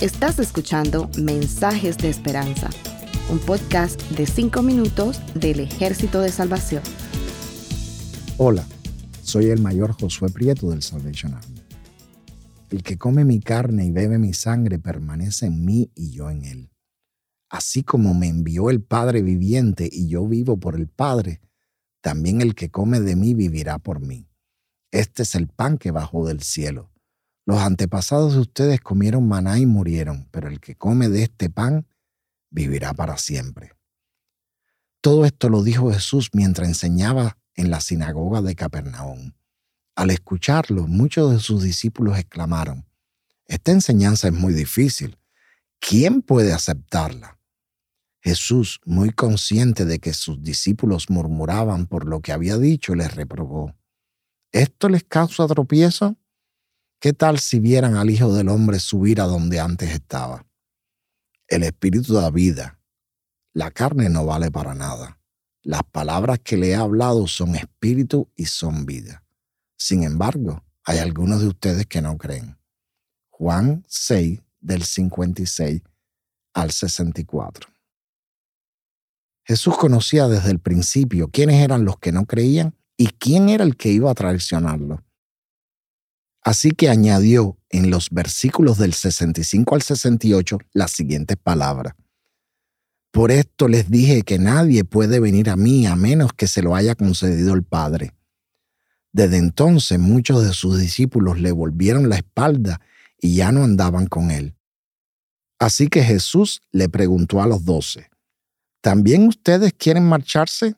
Estás escuchando Mensajes de Esperanza, un podcast de 5 minutos del Ejército de Salvación. Hola, soy el mayor Josué Prieto del Salvation Army. El que come mi carne y bebe mi sangre permanece en mí y yo en él. Así como me envió el Padre viviente y yo vivo por el Padre, también el que come de mí vivirá por mí. Este es el pan que bajó del cielo. Los antepasados de ustedes comieron maná y murieron, pero el que come de este pan vivirá para siempre. Todo esto lo dijo Jesús mientras enseñaba en la sinagoga de Capernaum. Al escucharlo, muchos de sus discípulos exclamaron, Esta enseñanza es muy difícil. ¿Quién puede aceptarla? Jesús, muy consciente de que sus discípulos murmuraban por lo que había dicho, les reprobó. ¿Esto les causa tropiezo? ¿Qué tal si vieran al Hijo del Hombre subir a donde antes estaba? El Espíritu da vida. La carne no vale para nada. Las palabras que le he hablado son espíritu y son vida. Sin embargo, hay algunos de ustedes que no creen. Juan 6, del 56 al 64. Jesús conocía desde el principio quiénes eran los que no creían y quién era el que iba a traicionarlo. Así que añadió en los versículos del 65 al 68 la siguiente palabra. Por esto les dije que nadie puede venir a mí a menos que se lo haya concedido el Padre. Desde entonces muchos de sus discípulos le volvieron la espalda y ya no andaban con él. Así que Jesús le preguntó a los doce, ¿también ustedes quieren marcharse?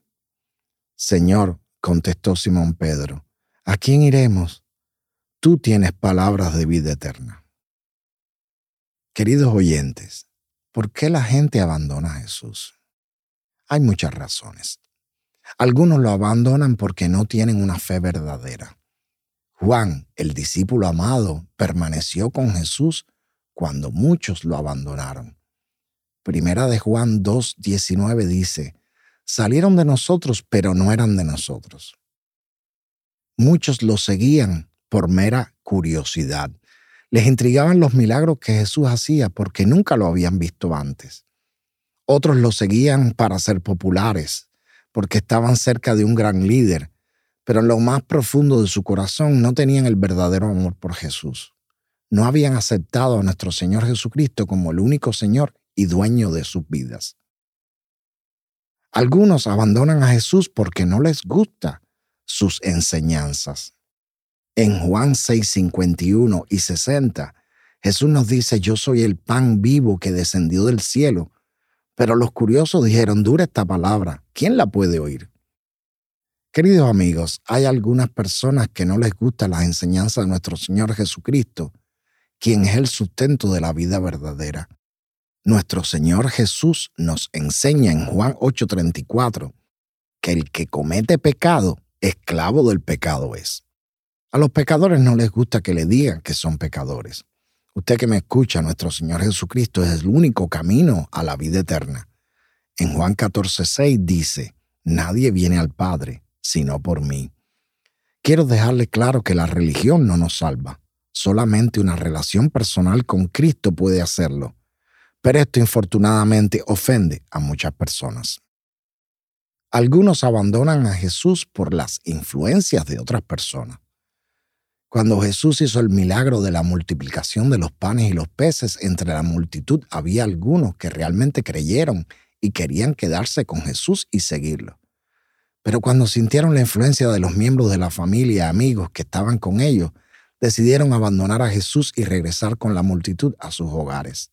Señor, contestó Simón Pedro, ¿a quién iremos? Tú tienes palabras de vida eterna. Queridos oyentes, ¿por qué la gente abandona a Jesús? Hay muchas razones. Algunos lo abandonan porque no tienen una fe verdadera. Juan, el discípulo amado, permaneció con Jesús cuando muchos lo abandonaron. Primera de Juan 2.19 dice, salieron de nosotros, pero no eran de nosotros. Muchos lo seguían por mera curiosidad. Les intrigaban los milagros que Jesús hacía porque nunca lo habían visto antes. Otros lo seguían para ser populares, porque estaban cerca de un gran líder, pero en lo más profundo de su corazón no tenían el verdadero amor por Jesús. No habían aceptado a nuestro Señor Jesucristo como el único Señor y dueño de sus vidas. Algunos abandonan a Jesús porque no les gusta sus enseñanzas. En Juan 6, 51 y 60, Jesús nos dice, yo soy el pan vivo que descendió del cielo pero los curiosos dijeron, dura esta palabra, ¿quién la puede oír? Queridos amigos, hay algunas personas que no les gustan las enseñanzas de nuestro Señor Jesucristo, quien es el sustento de la vida verdadera. Nuestro Señor Jesús nos enseña en Juan 8:34 que el que comete pecado, esclavo del pecado es. A los pecadores no les gusta que le digan que son pecadores. Usted que me escucha, nuestro Señor Jesucristo es el único camino a la vida eterna. En Juan 14:6 dice, Nadie viene al Padre sino por mí. Quiero dejarle claro que la religión no nos salva. Solamente una relación personal con Cristo puede hacerlo. Pero esto infortunadamente ofende a muchas personas. Algunos abandonan a Jesús por las influencias de otras personas. Cuando Jesús hizo el milagro de la multiplicación de los panes y los peces, entre la multitud había algunos que realmente creyeron y querían quedarse con Jesús y seguirlo. Pero cuando sintieron la influencia de los miembros de la familia y amigos que estaban con ellos, decidieron abandonar a Jesús y regresar con la multitud a sus hogares.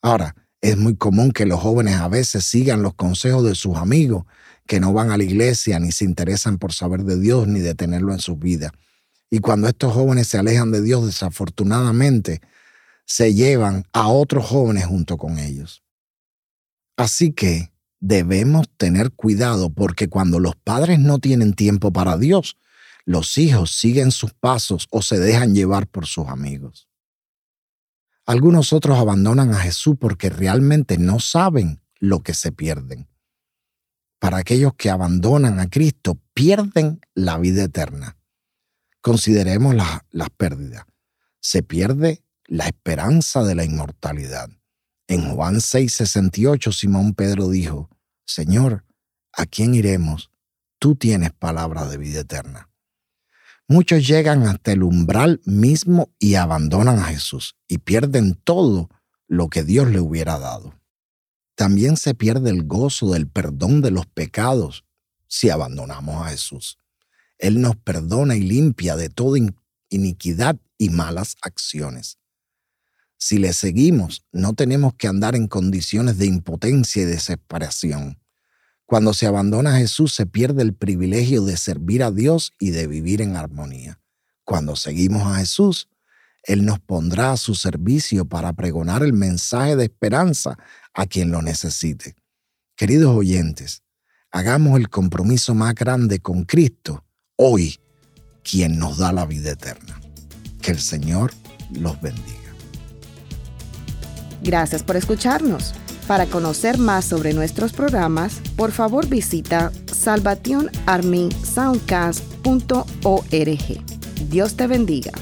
Ahora, es muy común que los jóvenes a veces sigan los consejos de sus amigos que no van a la iglesia ni se interesan por saber de Dios ni de tenerlo en sus vidas y cuando estos jóvenes se alejan de Dios, desafortunadamente, se llevan a otros jóvenes junto con ellos. Así que debemos tener cuidado porque cuando los padres no tienen tiempo para Dios, los hijos siguen sus pasos o se dejan llevar por sus amigos. Algunos otros abandonan a Jesús porque realmente no saben lo que se pierden. Para aquellos que abandonan a Cristo, pierden la vida eterna. Consideremos las pérdidas. se pierde la esperanza de la inmortalidad. En Juan 6:68 Simón Pedro dijo, Señor, ¿a quién iremos? Tú tienes palabra de vida eterna. Muchos llegan hasta el umbral mismo y abandonan a Jesús y pierden todo lo que Dios le hubiera dado. También se pierde el gozo del perdón de los pecados si abandonamos a Jesús. Él nos perdona y limpia de toda iniquidad y malas acciones. Si le seguimos, no tenemos que andar en condiciones de impotencia y desesperación. Cuando se abandona a Jesús se pierde el privilegio de servir a Dios y de vivir en armonía. Cuando seguimos a Jesús, Él nos pondrá a su servicio para pregonar el mensaje de esperanza a quien lo necesite. Queridos oyentes, hagamos el compromiso más grande con Cristo hoy, quien nos da la vida eterna. Que el Señor los bendiga. Gracias por escucharnos. Para conocer más sobre nuestros programas, por favor visita salvationarmysoundcast.org. Dios te bendiga.